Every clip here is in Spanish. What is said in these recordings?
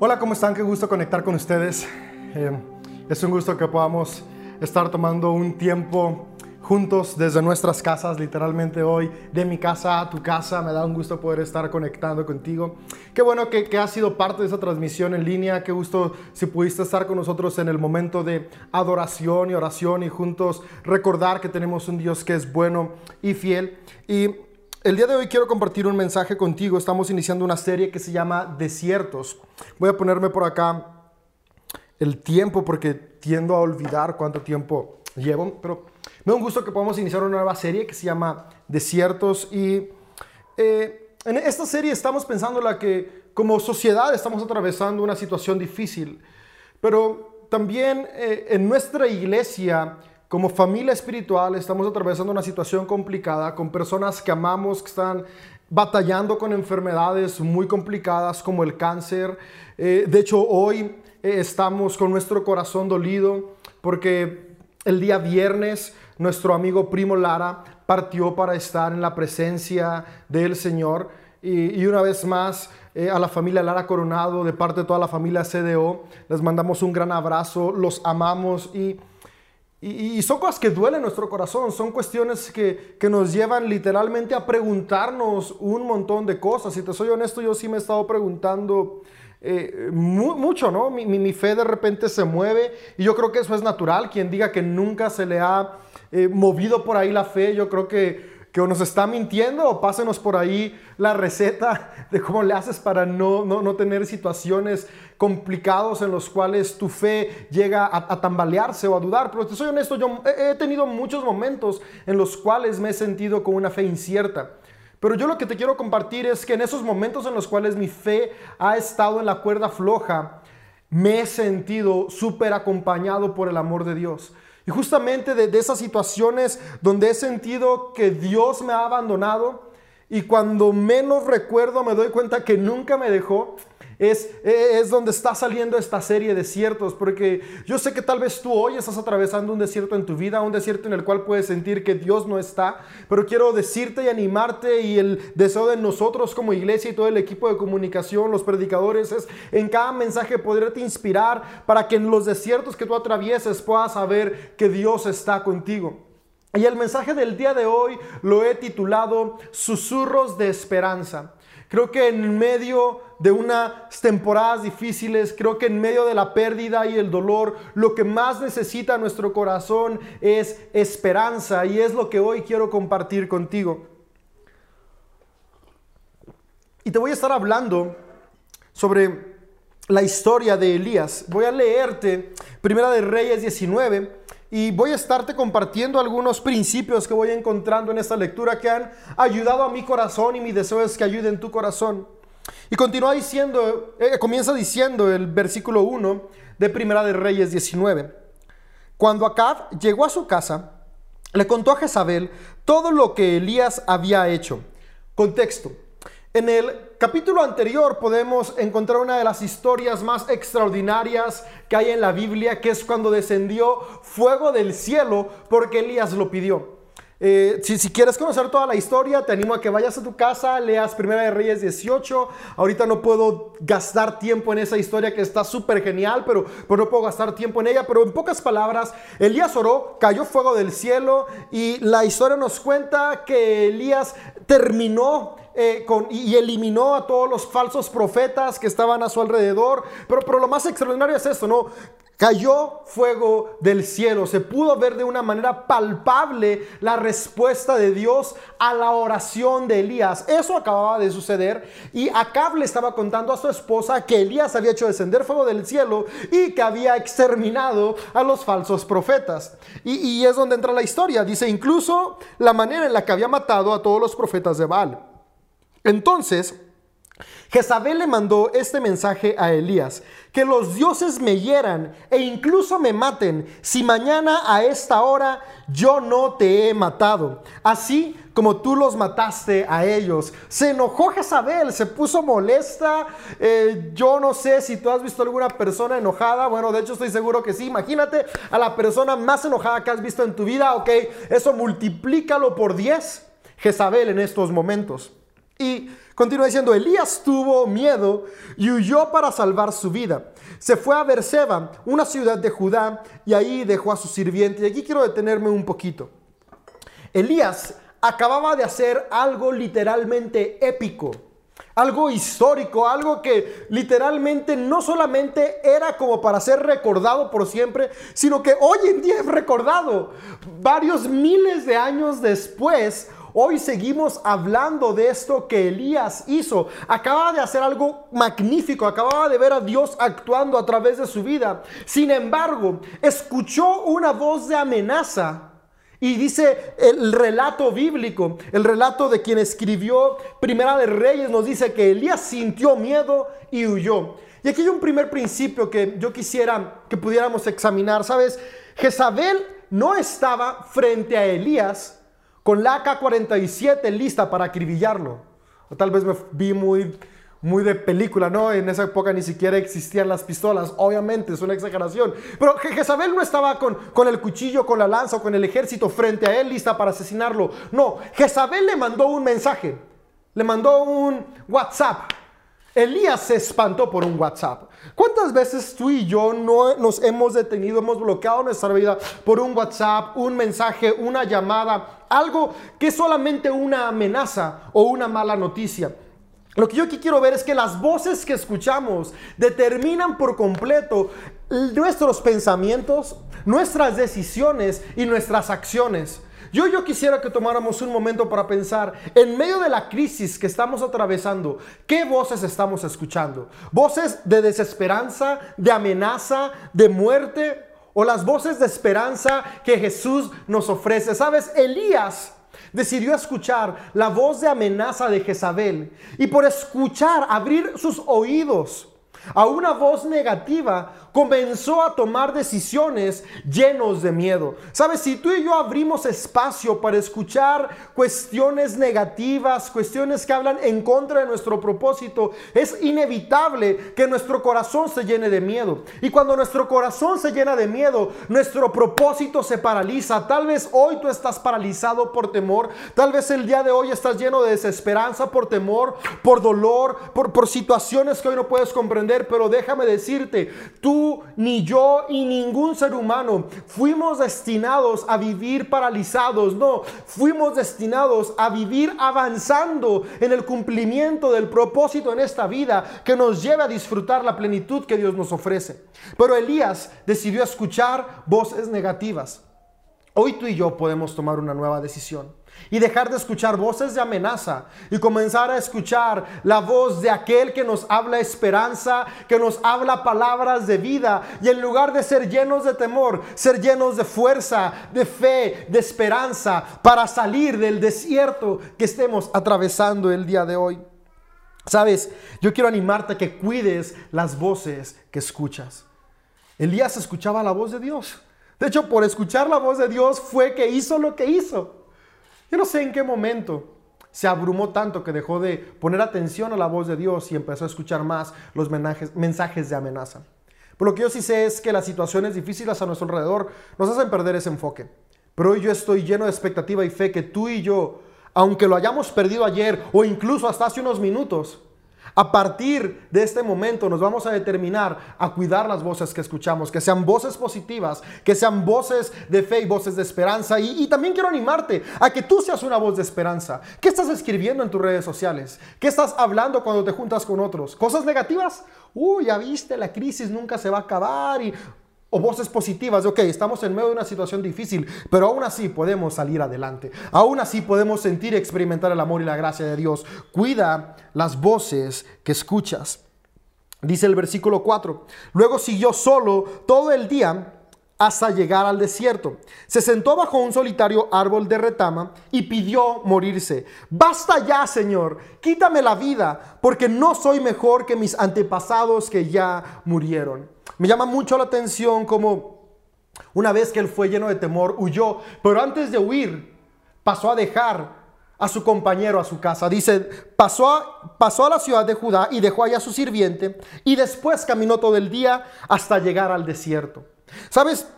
Hola, ¿cómo están? Qué gusto conectar con ustedes. Eh, es un gusto que podamos estar tomando un tiempo juntos desde nuestras casas, literalmente hoy, de mi casa a tu casa. Me da un gusto poder estar conectando contigo. Qué bueno que, que has sido parte de esa transmisión en línea. Qué gusto si pudiste estar con nosotros en el momento de adoración y oración y juntos recordar que tenemos un Dios que es bueno y fiel. Y el día de hoy quiero compartir un mensaje contigo. Estamos iniciando una serie que se llama Desiertos. Voy a ponerme por acá el tiempo porque tiendo a olvidar cuánto tiempo llevo, pero me da un gusto que podamos iniciar una nueva serie que se llama Desiertos y eh, en esta serie estamos pensando la que como sociedad estamos atravesando una situación difícil, pero también eh, en nuestra iglesia como familia espiritual estamos atravesando una situación complicada con personas que amamos, que están batallando con enfermedades muy complicadas como el cáncer. Eh, de hecho, hoy estamos con nuestro corazón dolido porque el día viernes nuestro amigo primo Lara partió para estar en la presencia del Señor. Y, una vez más, eh, a la familia Lara Coronado, de parte de toda la familia CDO, les mandamos un gran abrazo, los amamos y, y, son cosas que duelen nuestro corazón, son cuestiones que, que, nos llevan literalmente a preguntarnos un montón de cosas. Si te soy honesto, yo sí me he estado preguntando eh, mucho, ¿no? Mi, mi, fe de repente se mueve y yo creo que eso es natural. Quien diga que nunca se le ha eh, movido por ahí la fe, yo creo que, que nos está mintiendo o pásenos por ahí la receta de cómo le haces para no, no, no tener situaciones complicados en los cuales tu fe llega a, tambalearse o a dudar. Pero te soy honesto, yo he, he tenido muchos momentos en los cuales me he sentido con una fe incierta. Pero yo lo que te quiero compartir es que en esos momentos en los cuales mi fe ha estado en la cuerda floja, me he sentido súper acompañado por el amor de Dios. Y justamente de, de, esas situaciones donde he sentido que Dios me ha abandonado y cuando menos recuerdo me doy cuenta que nunca me dejó, es, es donde está saliendo esta serie de desiertos, porque yo sé que tal vez tú hoy estás atravesando un desierto en tu vida, un desierto en el cual puedes sentir que Dios no está, pero quiero decirte y animarte y el deseo de nosotros como iglesia y todo el equipo de comunicación, los predicadores, es en cada mensaje poderte inspirar para que en los desiertos que tú atravieses puedas saber que Dios está contigo. Y el mensaje del día de hoy lo he titulado Susurros de Esperanza. Creo que en medio de unas temporadas difíciles, creo que en medio de la pérdida y el dolor, lo que más necesita nuestro corazón es esperanza y es lo que hoy quiero compartir contigo. Y te voy a estar hablando sobre la historia de Elías. Voy a leerte Primera de Reyes 19 y voy a estarte compartiendo algunos principios que voy encontrando en esta lectura que han ayudado a mi corazón y mi deseo es que ayuden tu corazón. Y continúa diciendo, eh, comienza diciendo el versículo 1 de Primera de Reyes 19. Cuando Acab llegó a su casa, le contó a Jezabel todo lo que Elías había hecho. Contexto. En el capítulo anterior podemos encontrar una de las historias más extraordinarias que hay en la Biblia, que es cuando descendió fuego del cielo porque Elías lo pidió. Eh, si, quieres conocer toda la historia, te animo a que vayas a tu casa, leas Primera de Reyes 18. Ahorita no puedo gastar tiempo en esa historia que está súper genial, pero, pero no puedo gastar tiempo en ella. Pero en pocas palabras, Elías oró, cayó fuego del cielo y la historia nos cuenta que Elías terminó eh, y eliminó a todos los falsos profetas que estaban a su alrededor. Pero, pero lo más extraordinario es esto, ¿no? Cayó fuego del cielo. Se pudo ver de una manera palpable la respuesta de Dios a la oración de Elías. Eso acababa de suceder y Acab le estaba contando a su esposa que Elías había hecho descender fuego del cielo y que había exterminado a los falsos profetas. Y, y es donde entra la historia. Dice incluso la manera en la que había matado a todos los profetas de Baal. Entonces, Jezabel le mandó este mensaje a Elías, que los dioses me hieran e incluso me maten si mañana a esta hora yo no te he matado, así como tú los mataste a ellos. Se enojó Jezabel, se puso molesta. Eh, yo no sé si tú has visto alguna persona enojada, bueno, de hecho estoy seguro que sí. Imagínate a la persona más enojada que has visto en tu vida, ok, eso multiplícalo por 10. Jezabel en estos momentos. Y continúa diciendo, Elías tuvo miedo y huyó para salvar su vida. Se fue a Berseba, una ciudad de Judá, y ahí dejó a su sirviente. Y aquí quiero detenerme un poquito. Elías acababa de hacer algo literalmente épico, algo histórico, algo que literalmente no solamente era como para ser recordado por siempre, sino que hoy en día es recordado. Varios miles de años después, Hoy seguimos hablando de esto que Elías hizo. Acababa de hacer algo magnífico, acababa de ver a Dios actuando a través de su vida. Sin embargo, escuchó una voz de amenaza. Y dice el relato bíblico, el relato de quien escribió Primera de Reyes, nos dice que Elías sintió miedo y huyó. Y aquí hay un primer principio que yo quisiera que pudiéramos examinar. ¿Sabes? Jezabel no estaba frente a Elías con la AK-47 lista para acribillarlo. O tal vez me vi muy, muy de película, ¿no? En esa época ni siquiera existían las pistolas, obviamente, es una exageración. Pero Jezabel no estaba con, con el cuchillo, con la lanza o con el ejército frente a él lista para asesinarlo. No, Jezabel le mandó un mensaje, le mandó un WhatsApp. Elías se espantó por un WhatsApp. ¿Cuántas veces tú y yo no nos hemos detenido, hemos bloqueado nuestra vida por un WhatsApp, un mensaje, una llamada, algo que es solamente una amenaza o una mala noticia? Lo que yo aquí quiero ver es que las voces que escuchamos determinan por completo nuestros pensamientos, nuestras decisiones y nuestras acciones. Yo, yo quisiera que tomáramos un momento para pensar, en medio de la crisis que estamos atravesando, ¿qué voces estamos escuchando? ¿Voces de desesperanza, de amenaza, de muerte? ¿O las voces de esperanza que Jesús nos ofrece? ¿Sabes? Elías decidió escuchar la voz de amenaza de Jezabel y por escuchar, abrir sus oídos a una voz negativa, comenzó a tomar decisiones llenos de miedo. Sabes, si tú y yo abrimos espacio para escuchar cuestiones negativas, cuestiones que hablan en contra de nuestro propósito, es inevitable que nuestro corazón se llene de miedo. Y cuando nuestro corazón se llena de miedo, nuestro propósito se paraliza. Tal vez hoy tú estás paralizado por temor, tal vez el día de hoy estás lleno de desesperanza por temor, por dolor, por, por situaciones que hoy no puedes comprender, pero déjame decirte, tú ni yo, y ningún ser humano fuimos destinados a vivir paralizados. No, fuimos destinados a vivir avanzando en el cumplimiento del propósito en esta vida que nos lleve a disfrutar la plenitud que Dios nos ofrece. Pero Elías decidió escuchar voces negativas. Hoy tú y yo podemos tomar una nueva decisión y dejar de escuchar voces de amenaza y comenzar a escuchar la voz de aquel que nos habla esperanza, que nos habla palabras de vida y en lugar de ser llenos de temor, ser llenos de fuerza, de fe, de esperanza para salir del desierto que estemos atravesando el día de hoy. Sabes, yo quiero animarte a que cuides las voces que escuchas. Elías escuchaba la voz de Dios. De hecho, por escuchar la voz de Dios fue que hizo lo que hizo. Yo no sé en qué momento se abrumó tanto que dejó de poner atención a la voz de Dios y empezó a escuchar más los mensajes de amenaza. Pero lo que yo sí sé es que las situaciones difíciles a nuestro alrededor nos hacen perder ese enfoque. Pero hoy yo estoy lleno de expectativa y fe que tú y yo, aunque lo hayamos perdido ayer o incluso hasta hace unos minutos, a partir de este momento nos vamos a determinar a cuidar las voces que escuchamos, que sean voces positivas, que sean voces de fe y voces de esperanza. Y, también quiero animarte a que tú seas una voz de esperanza. ¿Qué estás escribiendo en tus redes sociales? ¿Qué estás hablando cuando te juntas con otros? ¿Cosas negativas? Uy, ya viste, la crisis nunca se va a acabar y o voces positivas de, ok, estamos en medio de una situación difícil, pero aún así podemos salir adelante. Aún así podemos sentir y experimentar el amor y la gracia de Dios. Cuida las voces que escuchas. Dice el versículo 4. Luego siguió solo todo el día hasta llegar al desierto. Se sentó bajo un solitario árbol de retama y pidió morirse. Basta ya, Señor, quítame la vida, porque no soy mejor que mis antepasados que ya murieron. Me llama mucho la atención como una vez que él fue lleno de temor, huyó, pero antes de huir, pasó a dejar a su compañero a su casa. Dice, pasó a, pasó a la ciudad de Judá y dejó allá a su sirviente y después caminó todo el día hasta llegar al desierto. ¿Sabes?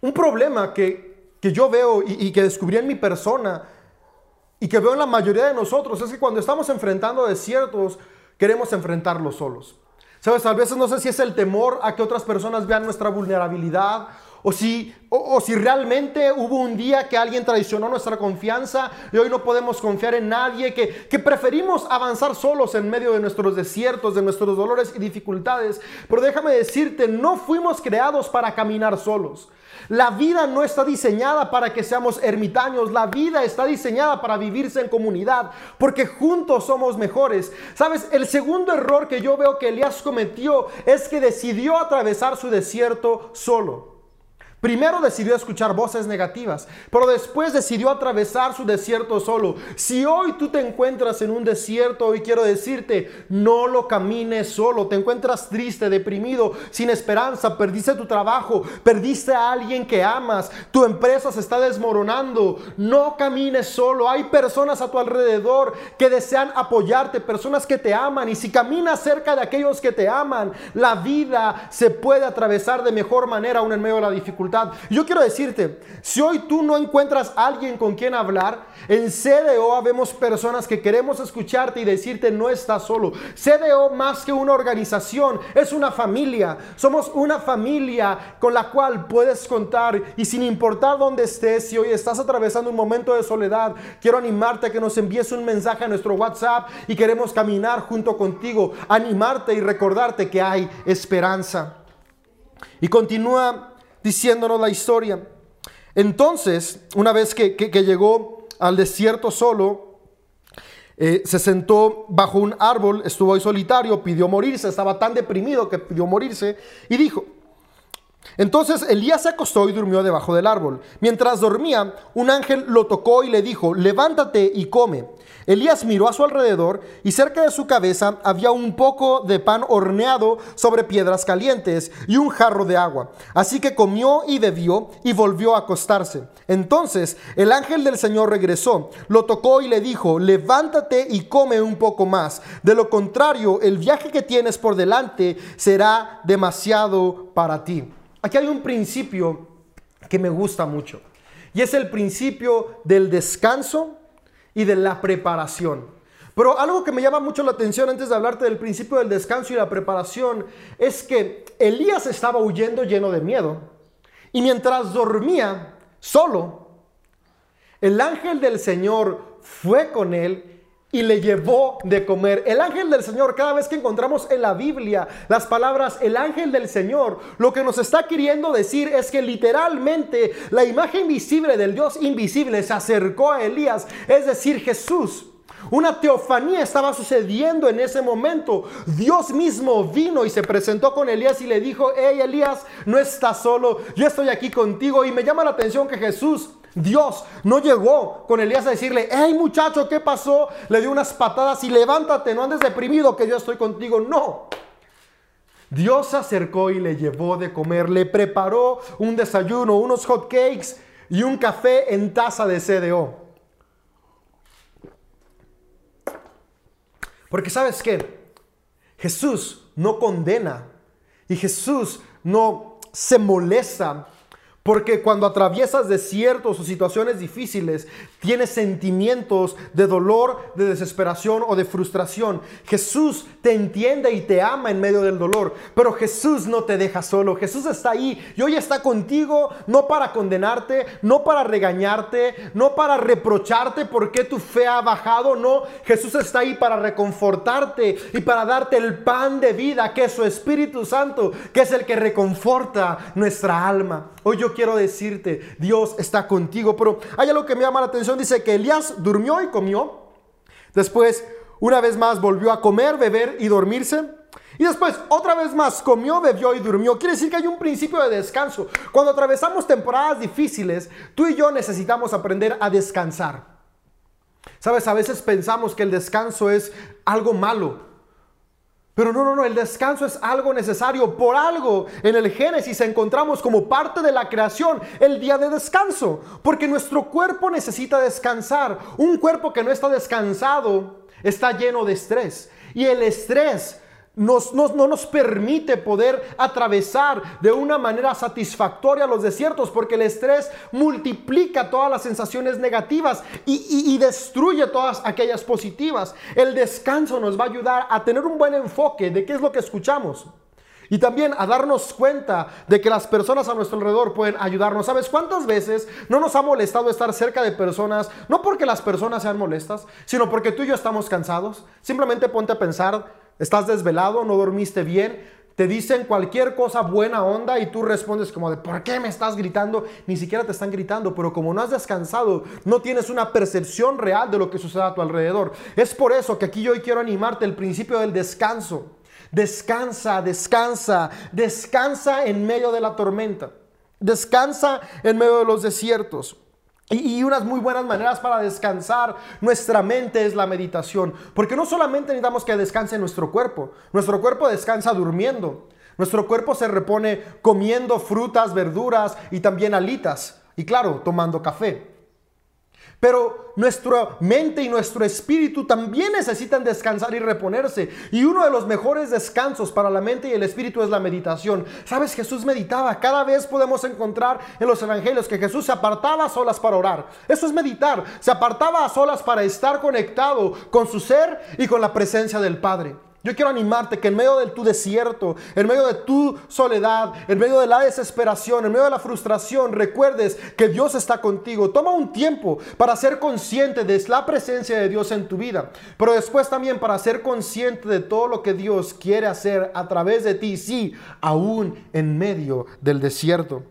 Un problema que, yo veo y, y que descubrí en mi persona y que veo en la mayoría de nosotros es que cuando estamos enfrentando desiertos, queremos enfrentarlos solos. Sabes, a veces no sé si es el temor a que otras personas vean nuestra vulnerabilidad o si, o, si realmente hubo un día que alguien traicionó nuestra confianza y hoy no podemos confiar en nadie, que, que preferimos avanzar solos en medio de nuestros desiertos, de nuestros dolores y dificultades. Pero déjame decirte, no fuimos creados para caminar solos. La vida no está diseñada para que seamos ermitaños, la vida está diseñada para vivirse en comunidad, porque juntos somos mejores. Sabes, el segundo error que yo veo que Elías cometió es que decidió atravesar su desierto solo. Primero decidió escuchar voces negativas, pero después decidió atravesar su desierto solo. Si hoy tú te encuentras en un desierto, hoy quiero decirte, no lo camines solo. Te encuentras triste, deprimido, sin esperanza, perdiste tu trabajo, perdiste a alguien que amas, tu empresa se está desmoronando. No camines solo. Hay personas a tu alrededor que desean apoyarte, personas que te aman. Y si caminas cerca de aquellos que te aman, la vida se puede atravesar de mejor manera aún en medio de la dificultad. Yo quiero decirte, si hoy tú no encuentras alguien con quien hablar, en CDO vemos personas que queremos escucharte y decirte no estás solo. CDO más que una organización, es una familia. Somos una familia con la cual puedes contar y sin importar dónde estés, si hoy estás atravesando un momento de soledad, quiero animarte a que nos envíes un mensaje a nuestro WhatsApp y queremos caminar junto contigo, animarte y recordarte que hay esperanza. Y continúa diciéndonos la historia. Entonces, una vez que, llegó al desierto solo, eh, se sentó bajo un árbol, estuvo ahí solitario, pidió morirse, estaba tan deprimido que pidió morirse y dijo, entonces Elías se acostó y durmió debajo del árbol. Mientras dormía, un ángel lo tocó y le dijo, levántate y come. Elías miró a su alrededor y cerca de su cabeza había un poco de pan horneado sobre piedras calientes y un jarro de agua. Así que comió y bebió y volvió a acostarse. Entonces el ángel del Señor regresó, lo tocó y le dijo, levántate y come un poco más. De lo contrario, el viaje que tienes por delante será demasiado para ti. Aquí hay un principio que me gusta mucho y es el principio del descanso y de la preparación. Pero algo que me llama mucho la atención antes de hablarte del principio del descanso y la preparación es que Elías estaba huyendo lleno de miedo y mientras dormía solo, el ángel del Señor fue con él y le llevó de comer. El ángel del Señor, cada vez que encontramos en la Biblia las palabras el ángel del Señor, lo que nos está queriendo decir es que literalmente la imagen visible del Dios invisible se acercó a Elías, es decir, Jesús. Una teofanía estaba sucediendo en ese momento. Dios mismo vino y se presentó con Elías y le dijo, hey Elías, no estás solo, yo estoy aquí contigo. Y me llama la atención que Jesús Dios no llegó con Elías a decirle, hey muchacho, ¿qué pasó? Le dio unas patadas y levántate, no andes deprimido que yo estoy contigo. No. Dios se acercó y le llevó de comer, le preparó un desayuno, unos hot cakes y un café en taza de CDO. Porque sabes qué? Jesús no condena y Jesús no se molesta porque cuando atraviesas desiertos o situaciones difíciles, tienes sentimientos de dolor, de desesperación o de frustración. Jesús te entiende y te ama en medio del dolor, pero Jesús no te deja solo. Jesús está ahí y hoy está contigo no para condenarte, no para regañarte, no para reprocharte porque tu fe ha bajado, no. Jesús está ahí para reconfortarte y para darte el pan de vida, que es su Espíritu Santo, que es el que reconforta nuestra alma. Hoy yo quiero decirte, Dios está contigo. Pero hay algo que me llama la atención. Dice que Elías durmió y comió. Después, una vez más, volvió a comer, beber y dormirse. Y después, otra vez más, comió, bebió y durmió. Quiere decir que hay un principio de descanso. Cuando atravesamos temporadas difíciles, tú y yo necesitamos aprender a descansar. Sabes, a veces pensamos que el descanso es algo malo. Pero no, no, no, el descanso es algo necesario. Por algo en el Génesis encontramos como parte de la creación el día de descanso. Porque nuestro cuerpo necesita descansar. Un cuerpo que no está descansado está lleno de estrés. Y el estrés nos, no nos permite poder atravesar de una manera satisfactoria los desiertos porque el estrés multiplica todas las sensaciones negativas y, y, destruye todas aquellas positivas. El descanso nos va a ayudar a tener un buen enfoque de qué es lo que escuchamos. Y también a darnos cuenta de que las personas a nuestro alrededor pueden ayudarnos. ¿Sabes cuántas veces no nos ha molestado estar cerca de personas? No porque las personas sean molestas, sino porque tú y yo estamos cansados. Simplemente ponte a pensar estás desvelado, no dormiste bien, te dicen cualquier cosa buena onda y tú respondes como de, ¿por qué me estás gritando? Ni siquiera te están gritando, pero como no has descansado, no tienes una percepción real de lo que sucede a tu alrededor. Es por eso que aquí yo hoy quiero animarte el principio del descanso. Descansa, descansa, descansa en medio de la tormenta. Descansa en medio de los desiertos. Y, unas muy buenas maneras para descansar nuestra mente es la meditación. Porque no solamente necesitamos que descanse nuestro cuerpo, nuestro cuerpo descansa durmiendo. Nuestro cuerpo se repone comiendo frutas, verduras y también alitas. Y claro, tomando café. Pero nuestra mente y nuestro espíritu también necesitan descansar y reponerse. Y uno de los mejores descansos para la mente y el espíritu es la meditación. Sabes, Jesús meditaba. Cada vez podemos encontrar en los evangelios que Jesús se apartaba a solas para orar. Eso es meditar. Se apartaba a solas para estar conectado con su ser y con la presencia del Padre. Yo quiero animarte que en medio de tu desierto, en medio de tu soledad, en medio de la desesperación, en medio de la frustración, recuerdes que Dios está contigo. Toma un tiempo para ser consciente de la presencia de Dios en tu vida, pero después también para ser consciente de todo lo que Dios quiere hacer a través de ti, sí, aún en medio del desierto.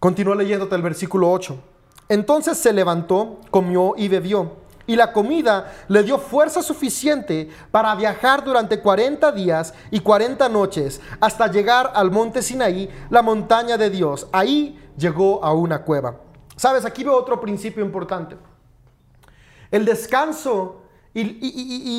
Continúa leyéndote el versículo 8. Entonces se levantó, comió y bebió y la comida le dio fuerza suficiente para viajar durante 40 días y 40 noches hasta llegar al monte Sinaí, la montaña de Dios. Ahí llegó a una cueva. Sabes, aquí veo otro principio importante. El descanso y,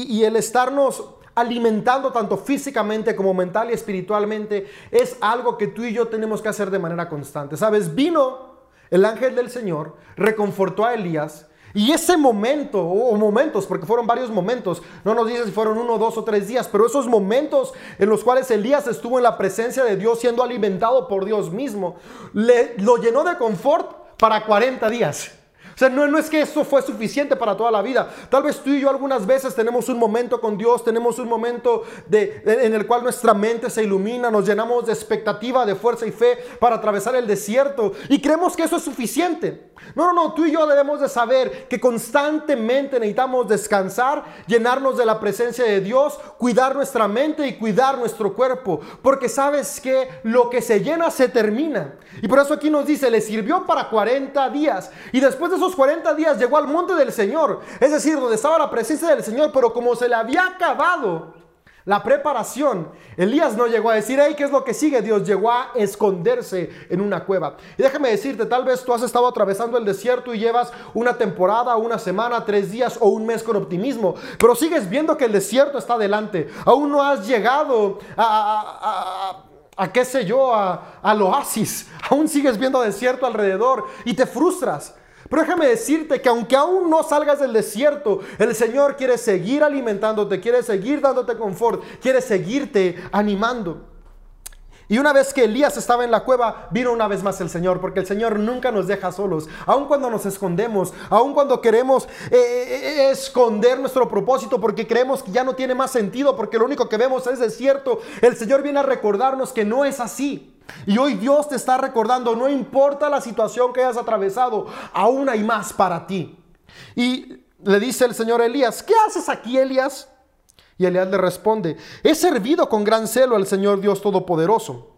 y el estarnos alimentando tanto físicamente como mental y espiritualmente es algo que tú y yo tenemos que hacer de manera constante. Sabes, vino el ángel del Señor, reconfortó a Elías, y ese momento, o momentos, porque fueron varios momentos, no nos dice si fueron uno, dos o tres días, pero esos momentos en los cuales Elías estuvo en la presencia de Dios siendo alimentado por Dios mismo, le, lo llenó de confort para 40 días. No, no, es que eso fue suficiente para toda la vida. Tal vez tú y yo algunas veces tenemos un momento con Dios, tenemos un momento de, en el cual nuestra mente se ilumina, nos llenamos de expectativa, de fuerza y fe para atravesar el desierto y creemos que eso es suficiente. No, no, no, tú y yo debemos de saber que constantemente necesitamos descansar, llenarnos de la presencia de Dios, cuidar nuestra mente y cuidar nuestro cuerpo, porque sabes que lo que se llena se termina. Y por eso aquí nos dice, le sirvió para 40 días y después de esos 40 días llegó al monte del Señor, es decir, donde estaba la presencia del Señor, pero como se le había acabado la preparación, Elías no llegó a decir, hey, ¿qué es lo que sigue? Dios llegó a esconderse en una cueva. Y déjame decirte, tal vez tú has estado atravesando el desierto y llevas una temporada, una semana, tres días o un mes con optimismo, pero sigues viendo que el desierto está adelante. Aún no has llegado a, a qué sé yo, al oasis. Aún sigues viendo desierto alrededor y te frustras. Pero déjame decirte que aunque aún no salgas del desierto, el Señor quiere seguir alimentándote, quiere seguir dándote confort, quiere seguirte animando. Y una vez que Elías estaba en la cueva, vino una vez más el Señor, porque el Señor nunca nos deja solos, aun cuando nos escondemos, aun cuando queremos eh, eh, eh, esconder nuestro propósito, porque creemos que ya no tiene más sentido, porque lo único que vemos es desierto, el Señor viene a recordarnos que no es así. Y hoy Dios te está recordando, no importa la situación que hayas atravesado, aún hay más para ti. Y le dice el Señor Elías, ¿qué haces aquí, Elías? Y Elías le responde, he servido con gran celo al Señor Dios Todopoderoso.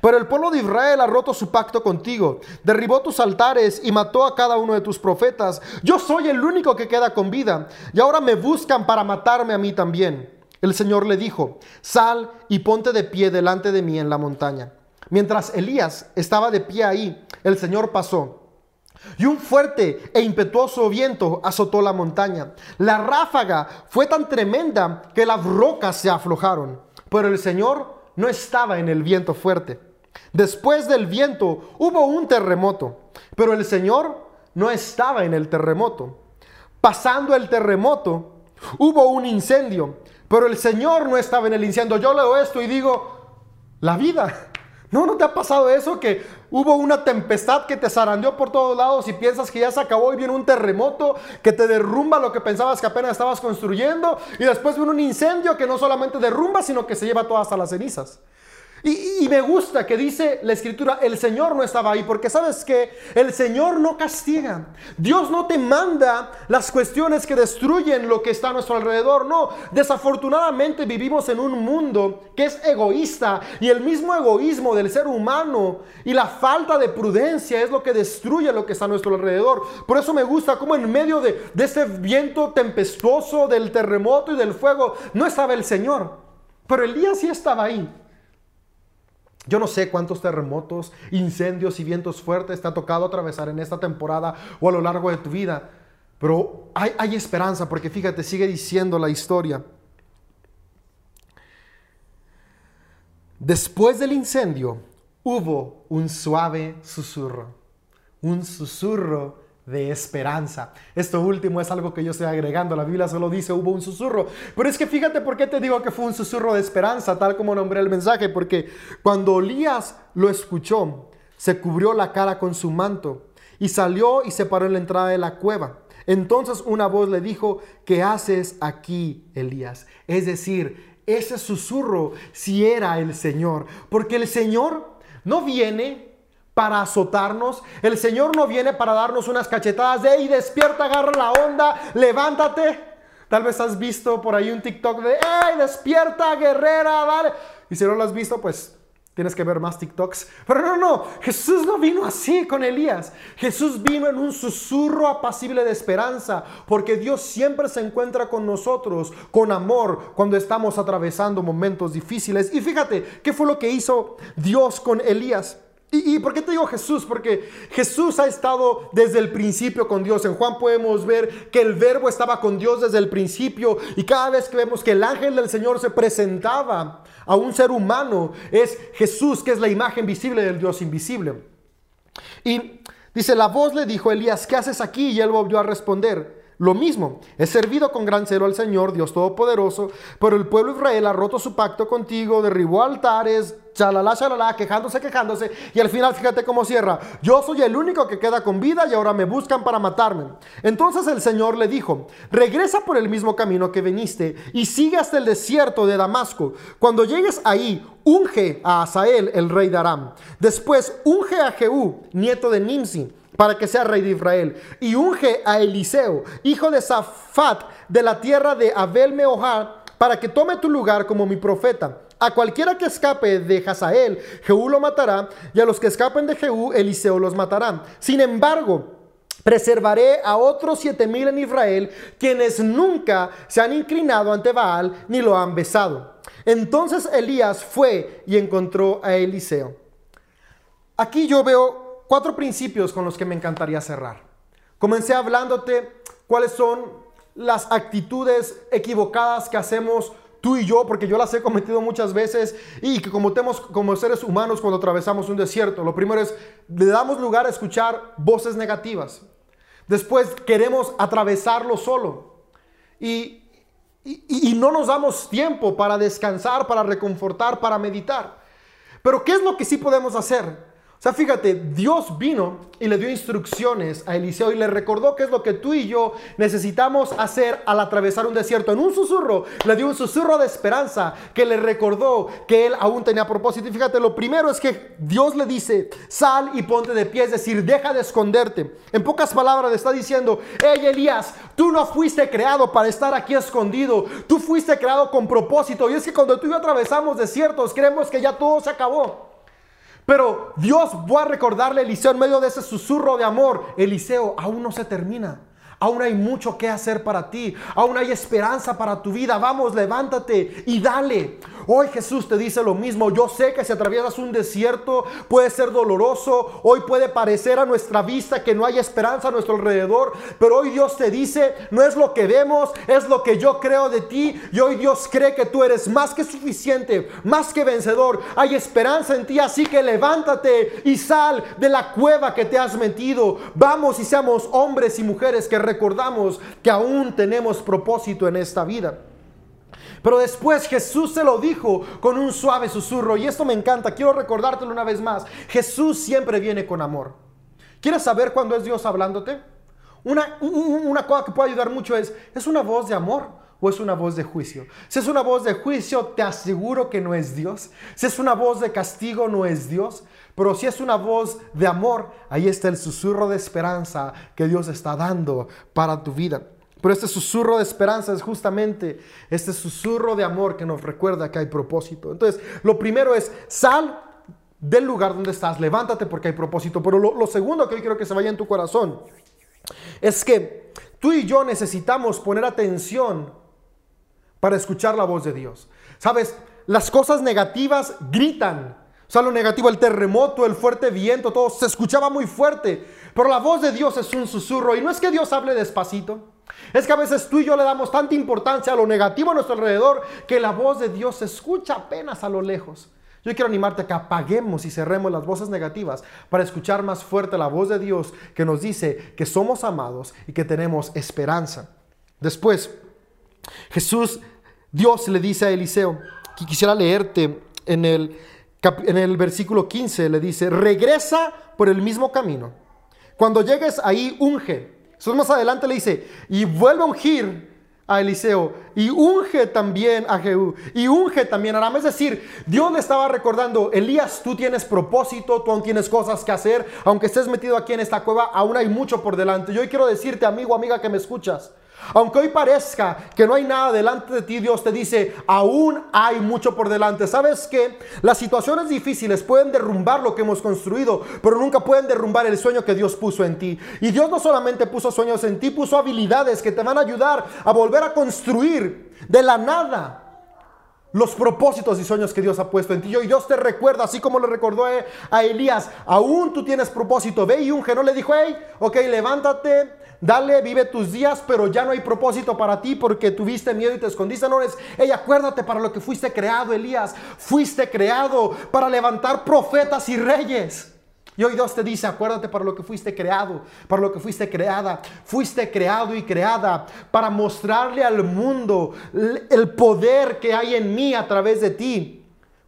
Pero el pueblo de Israel ha roto su pacto contigo, derribó tus altares y mató a cada uno de tus profetas. Yo soy el único que queda con vida y ahora me buscan para matarme a mí también. El Señor le dijo, sal y ponte de pie delante de mí en la montaña. Mientras Elías estaba de pie ahí, el Señor pasó. Y un fuerte e impetuoso viento azotó la montaña. La ráfaga fue tan tremenda que las rocas se aflojaron. Pero el Señor no estaba en el viento fuerte. Después del viento hubo un terremoto. Pero el Señor no estaba en el terremoto. Pasando el terremoto, hubo un incendio. pero el Señor no estaba en el incendio. Yo leo esto y digo, la vida. ¿No, no te ha pasado eso? Que hubo una tempestad que te zarandeó por todos lados y piensas que ya se acabó y viene un terremoto que te derrumba lo que pensabas que apenas estabas construyendo y después viene un incendio que no solamente derrumba, sino que se lleva todas hasta las cenizas. Y, me gusta que dice la escritura, el Señor no estaba ahí, porque sabes que el Señor no castiga. Dios no te manda las cuestiones que destruyen lo que está a nuestro alrededor. No, desafortunadamente vivimos en un mundo que es egoísta y el mismo egoísmo del ser humano y la falta de prudencia es lo que destruye lo que está a nuestro alrededor. Por eso me gusta como en medio de, de este viento tempestuoso, del terremoto y del fuego, no estaba el Señor. Pero Elías sí estaba ahí. Yo no sé cuántos terremotos, incendios y vientos fuertes te ha tocado atravesar en esta temporada o a lo largo de tu vida, pero hay, hay esperanza porque fíjate, sigue diciendo la historia. Después del incendio hubo un suave susurro, un susurro de esperanza. Esto último es algo que yo estoy agregando. La Biblia solo dice hubo un susurro. Pero es que fíjate por qué te digo que fue un susurro de esperanza, tal como nombré el mensaje. Porque cuando Elías lo escuchó, se cubrió la cara con su manto y salió y se paró en la entrada de la cueva. Entonces una voz le dijo, ¿qué haces aquí, Elías? Es decir, ese susurro si era el Señor. Porque el Señor no viene para azotarnos. El Señor no viene para darnos unas cachetadas de, y despierta, agarra la onda, levántate. Tal vez has visto por ahí un TikTok de, ¡Ey, despierta, guerrera! Dale. Y si no lo has visto, pues tienes que ver más TikToks. Pero no, no, Jesús no vino así con Elías. Jesús vino en un susurro apacible de esperanza, porque Dios siempre se encuentra con nosotros, con amor, cuando estamos atravesando momentos difíciles. Y fíjate, ¿qué fue lo que hizo Dios con Elías? ¿Y, por qué te digo Jesús? Porque Jesús ha estado desde el principio con Dios. En Juan podemos ver que el verbo estaba con Dios desde el principio y cada vez que vemos que el ángel del Señor se presentaba a un ser humano, es Jesús que es la imagen visible del Dios invisible. Y dice, la voz le dijo, Elías, ¿qué haces aquí? Y él volvió a responder. Lo mismo, he servido con gran celo al Señor, Dios Todopoderoso, pero el pueblo de Israel ha roto su pacto contigo, derribó altares, chalala, chalala, quejándose, quejándose, y al final fíjate cómo cierra, yo soy el único que queda con vida y ahora me buscan para matarme. Entonces el Señor le dijo, regresa por el mismo camino que viniste y sigue hasta el desierto de Damasco. Cuando llegues ahí, unge a Asael, el rey de Aram. Después unge a Jehú, nieto de Nimsi para que sea rey de Israel. Y unge a Eliseo, hijo de Safat, de la tierra de Abel Meohar, para que tome tu lugar como mi profeta. A cualquiera que escape de Hazael, Jehú lo matará, y a los que escapen de Jehú, Eliseo los matará. Sin embargo, Preservaré a otros siete mil en Israel, quienes nunca se han inclinado ante Baal ni lo han besado. Entonces Elías fue y encontró a Eliseo. Aquí yo veo cuatro principios con los que me encantaría cerrar. Comencé hablándote cuáles son las actitudes equivocadas que hacemos tú y yo, porque yo las he cometido muchas veces y que cometemos como seres humanos cuando atravesamos un desierto. Lo primero es, le damos lugar a escuchar voces negativas. Después queremos atravesarlo solo. Y, no nos damos tiempo para descansar, para reconfortar, para meditar. Pero ¿qué es lo que sí podemos hacer? O sea, fíjate, Dios vino y le dio instrucciones a Eliseo y le recordó qué es lo que tú y yo necesitamos hacer al atravesar un desierto. En un susurro, le dio un susurro de esperanza que le recordó que él aún tenía propósito. Y fíjate, lo primero es que Dios le dice, sal y ponte de pie, es decir, deja de esconderte. En pocas palabras le está diciendo, hey Elías, tú no fuiste creado para estar aquí escondido, tú fuiste creado con propósito. Y es que cuando tú y yo atravesamos desiertos, creemos que ya todo se acabó. Pero Dios va a recordarle a Eliseo en medio de ese susurro de amor, Eliseo, aún no se termina. Aún hay mucho que hacer para ti. Aún hay esperanza para tu vida. Vamos, levántate y dale. Hoy Jesús te dice lo mismo. Yo sé que si atraviesas un desierto puede ser doloroso. Hoy puede parecer a nuestra vista que no hay esperanza a nuestro alrededor. Pero hoy Dios te dice, no es lo que vemos, es lo que yo creo de ti. Y hoy Dios cree que tú eres más que suficiente, más que vencedor. Hay esperanza en ti. Así que levántate y sal de la cueva que te has metido. Vamos y seamos hombres y mujeres que recordamos que aún tenemos propósito en esta vida. Pero después Jesús se lo dijo con un suave susurro. Y esto me encanta, quiero recordártelo una vez más. Jesús siempre viene con amor. ¿Quieres saber cuándo es Dios hablándote? Una, una cosa que puede ayudar mucho es, ¿es una voz de amor o es una voz de juicio? Si es una voz de juicio, te aseguro que no es Dios. Si es una voz de castigo, no es Dios. Pero si es una voz de amor, ahí está el susurro de esperanza que Dios está dando para tu vida. Pero este susurro de esperanza es justamente este susurro de amor que nos recuerda que hay propósito. Entonces, lo primero es, sal del lugar donde estás, levántate porque hay propósito. Pero lo, segundo que hoy quiero que se vaya en tu corazón es que tú y yo necesitamos poner atención para escuchar la voz de Dios. Sabes, las cosas negativas gritan. O sea, lo negativo, el terremoto, el fuerte viento, todo se escuchaba muy fuerte. Pero la voz de Dios es un susurro. Y no es que Dios hable despacito. Es que a veces tú y yo le damos tanta importancia a lo negativo a nuestro alrededor que la voz de Dios se escucha apenas a lo lejos. Yo quiero animarte a que apaguemos y cerremos las voces negativas para escuchar más fuerte la voz de Dios que nos dice que somos amados y que tenemos esperanza. Después, Jesús, Dios le dice a Eliseo, que quisiera leerte en el, en el versículo 15, le dice, regresa por el mismo camino. Cuando llegues ahí, unge. Eso más adelante le dice, y vuelve a ungir a Eliseo y unge también a Jehú y unge también a Aram. Es decir, Dios le estaba recordando, Elías, tú tienes propósito, tú aún tienes cosas que hacer, aunque estés metido aquí en esta cueva, aún hay mucho por delante. Yo hoy quiero decirte, amigo, amiga que me escuchas, aunque hoy parezca que no hay nada delante de ti, Dios te dice, aún hay mucho por delante. ¿Sabes que Las situaciones difíciles pueden derrumbar lo que hemos construido, pero nunca pueden derrumbar el sueño que Dios puso en ti. Y Dios no solamente puso sueños en ti, puso habilidades que te van a ayudar a volver a construir de la nada los propósitos y sueños que Dios ha puesto en ti. Y Dios te recuerda, así como le recordó a Elías, aún tú tienes propósito. Ve y unge. No le dijo, hey, ok, levántate, Dale, vive tus días, pero ya no hay propósito para ti porque tuviste miedo y te escondiste. No es, acuérdate para lo que fuiste creado, Elías. Fuiste creado para levantar profetas y reyes. Y hoy Dios te dice, acuérdate para lo que fuiste creado, para lo que fuiste creada. Fuiste creado y creada para mostrarle al mundo el poder que hay en mí a través de ti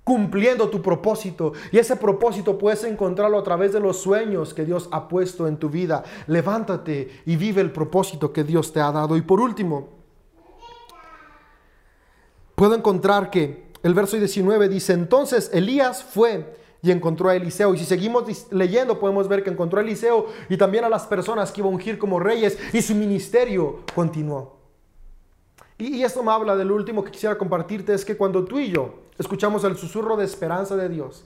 cumpliendo tu propósito. Y ese propósito puedes encontrarlo a través de los sueños que Dios ha puesto en tu vida. Levántate y vive el propósito que Dios te ha dado. Y por último, puedo encontrar que el verso 19 dice, entonces Elías fue y encontró a Eliseo. Y si seguimos leyendo, podemos ver que encontró a Eliseo y también a las personas que iban a ungir como reyes y su ministerio continuó. Y, y esto me habla del último que quisiera compartirte, es que cuando tú y yo escuchamos el susurro de esperanza de Dios.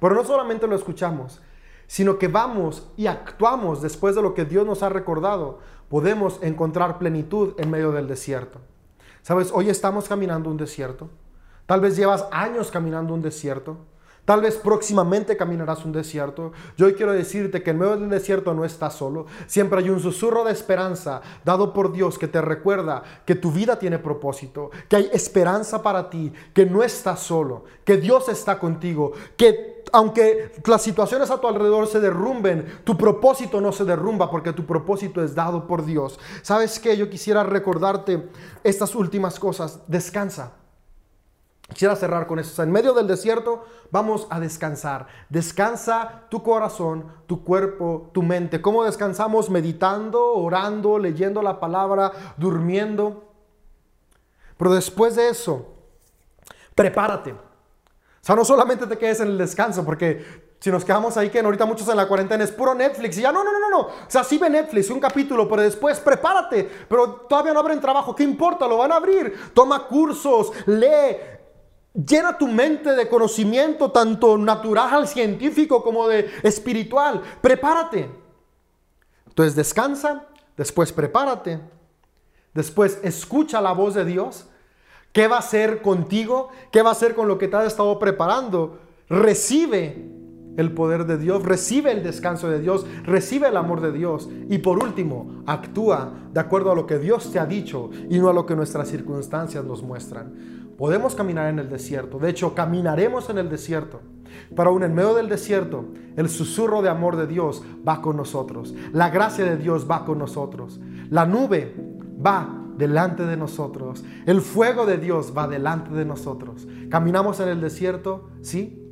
Pero no solamente lo escuchamos, sino que vamos y actuamos después de lo que Dios nos ha recordado, podemos encontrar plenitud en medio del desierto. Sabes, hoy estamos caminando un desierto. Tal vez llevas años caminando un desierto. Tal vez próximamente caminarás un desierto. Yo hoy quiero decirte que en medio del desierto no estás solo. Siempre hay un susurro de esperanza dado por Dios que te recuerda que tu vida tiene propósito, que hay esperanza para ti, que no estás solo, que Dios está contigo, que aunque las situaciones a tu alrededor se derrumben, tu propósito no se derrumba porque tu propósito es dado por Dios. ¿Sabes qué? Yo quisiera recordarte estas últimas cosas. Descansa. Quisiera cerrar con eso. en medio del desierto vamos a descansar. Descansa tu corazón, tu cuerpo, tu mente. ¿Cómo descansamos? Meditando, orando, leyendo la palabra, durmiendo. Pero después de eso, prepárate. O sea, no solamente te quedes en el descanso, porque si nos quedamos ahí, que ahorita muchos en la cuarentena es puro Netflix, y ya no, no, no, no, no. O sea, sí ve Netflix, un capítulo, pero después prepárate. Pero todavía no abren trabajo, ¿qué importa? Lo van a abrir. Toma cursos, lee, Llena tu mente de conocimiento tanto natural, científico como de espiritual. Prepárate. Entonces descansa, después prepárate, después escucha la voz de Dios. ¿Qué va a hacer contigo? ¿Qué va a hacer con lo que te has estado preparando? Recibe el poder de Dios, recibe el descanso de Dios, recibe el amor de Dios. Y por último, actúa de acuerdo a lo que Dios te ha dicho y no a lo que nuestras circunstancias nos muestran. Podemos caminar en el desierto. De hecho, caminaremos en el desierto. Pero aún en medio del desierto, el susurro de amor de Dios va con nosotros. La gracia de Dios va con nosotros. La nube va delante de nosotros. El fuego de Dios va delante de nosotros. Caminamos en el desierto, sí,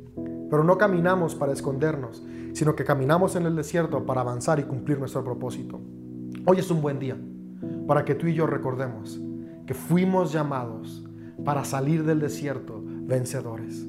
pero no caminamos para escondernos, sino que caminamos en el desierto para avanzar y cumplir nuestro propósito. Hoy es un buen día para que tú y yo recordemos que fuimos llamados para salir del desierto vencedores.